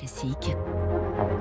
Classique.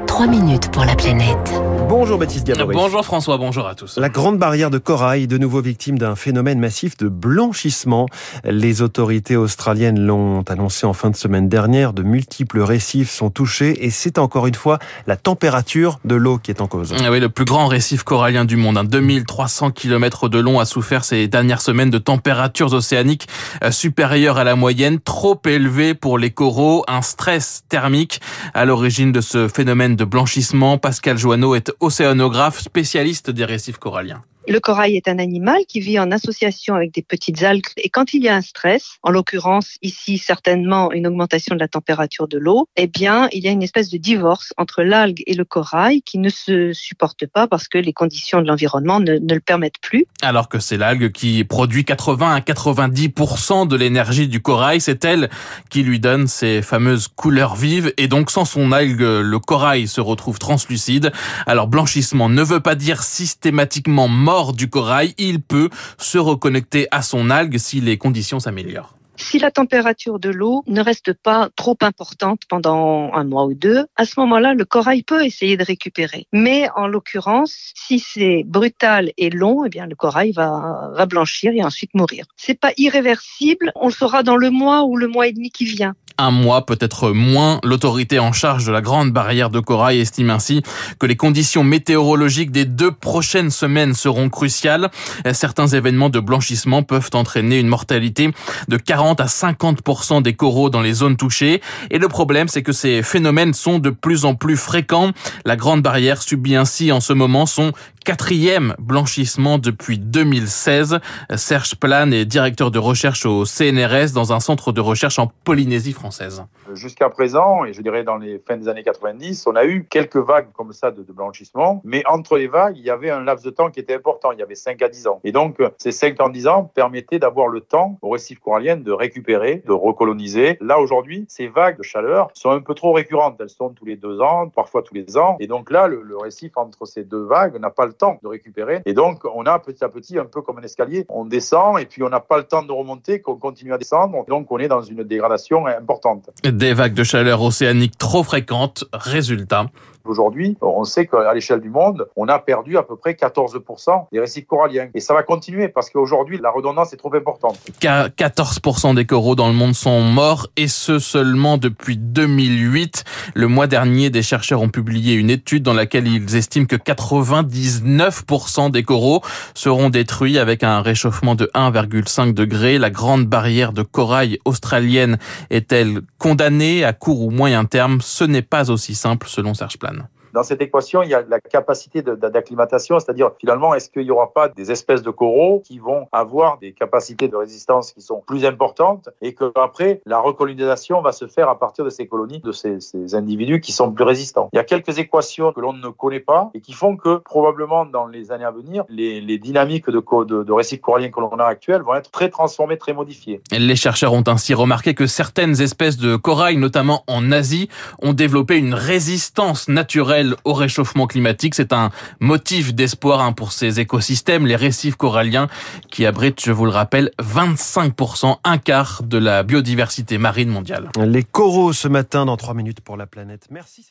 3 minutes pour la planète. Bonjour Baptiste Gabory. Bonjour François, bonjour à tous. La grande barrière de corail, de nouveau victime d'un phénomène massif de blanchissement. Les autorités australiennes l'ont annoncé en fin de semaine dernière. De multiples récifs sont touchés et c'est encore une fois la température de l'eau qui est en cause. Ah oui, le plus grand récif corallien du monde, 2300 km de long, a souffert ces dernières semaines de températures océaniques euh, supérieures à la moyenne, trop élevées pour les coraux, un stress thermique à l'origine de ce phénomène de blanchissement. Pascal Joanneau est océanographe spécialiste des récifs coralliens. Le corail est un animal qui vit en association avec des petites algues et quand il y a un stress, en l'occurrence ici certainement une augmentation de la température de l'eau, eh bien il y a une espèce de divorce entre l'algue et le corail qui ne se supporte pas parce que les conditions de l'environnement ne, le permettent plus. Alors que c'est l'algue qui produit 80 à 90% de l'énergie du corail, c'est elle qui lui donne ces fameuses couleurs vives et donc sans son algue, le corail se retrouve translucide. Alors blanchissement ne veut pas dire systématiquement mort du corail, il peut se reconnecter à son algue si les conditions s'améliorent. Si la température de l'eau ne reste pas trop importante pendant un mois ou deux, à ce moment-là, le corail peut essayer de récupérer. Mais en l'occurrence, si c'est brutal et long, eh bien le corail va, blanchir et ensuite mourir. C'est pas irréversible. On le saura dans le mois ou le mois et demi qui vient un mois, peut-être moins. L'autorité en charge de la grande barrière de corail estime ainsi que les conditions météorologiques des deux prochaines semaines seront cruciales. Certains événements de blanchissement peuvent entraîner une mortalité de 40 à 50% des coraux dans les zones touchées. Et le problème, c'est que ces phénomènes sont de plus en plus fréquents. La grande barrière subit ainsi en ce moment son quatrième blanchissement depuis 2016. Serge Plan est directeur de recherche au CNRS dans un centre de recherche en Polynésie française. Jusqu'à présent, et je dirais dans les fins des années 90, on a eu quelques vagues comme ça de, blanchissement, mais entre les vagues, il y avait un laps de temps qui était important, il y avait 5 à 10 ans. Et donc, ces 5 à 10 ans permettaient d'avoir le temps au récif corallien de récupérer, de recoloniser. Là, aujourd'hui, ces vagues de chaleur sont un peu trop récurrentes. Elles sont tous les deux ans, parfois tous les ans. Et donc là, le, le récif entre ces deux vagues n'a pas le de récupérer. Et donc, on a petit à petit, un peu comme un escalier, on descend et puis on n'a pas le temps de remonter, qu'on continue à descendre. Donc, on est dans une dégradation importante. Des vagues de chaleur océanique trop fréquentes. Résultat, Aujourd'hui, on sait qu'à l'échelle du monde, on a perdu à peu près 14% des récifs coralliens. Et ça va continuer parce qu'aujourd'hui, la redondance est trop importante. 14% des coraux dans le monde sont morts et ce seulement depuis 2008. Le mois dernier, des chercheurs ont publié une étude dans laquelle ils estiment que 99% des coraux seront détruits avec un réchauffement de 1,5 degré. La grande barrière de corail australienne est-elle condamnée à court ou moyen terme? Ce n'est pas aussi simple selon Serge Plan. Dans cette équation, il y a la capacité d'acclimatation, c'est-à-dire finalement, est-ce qu'il n'y aura pas des espèces de coraux qui vont avoir des capacités de résistance qui sont plus importantes et que après la recolonisation va se faire à partir de ces colonies, de ces, individus qui sont plus résistants. Il y a quelques équations que l'on ne connaît pas et qui font que probablement dans les années à venir, les, les dynamiques de, de, de récifs coralliens que l'on a actuels vont être très transformées, très modifiées. Les chercheurs ont ainsi remarqué que certaines espèces de corail, notamment en Asie, ont développé une résistance naturelle au réchauffement climatique. C'est un motif d'espoir hein, pour ces écosystèmes, les récifs coralliens qui abritent, je vous le rappelle, 25%, un quart de la biodiversité marine mondiale. Les coraux ce matin dans 3 minutes pour la planète. Merci.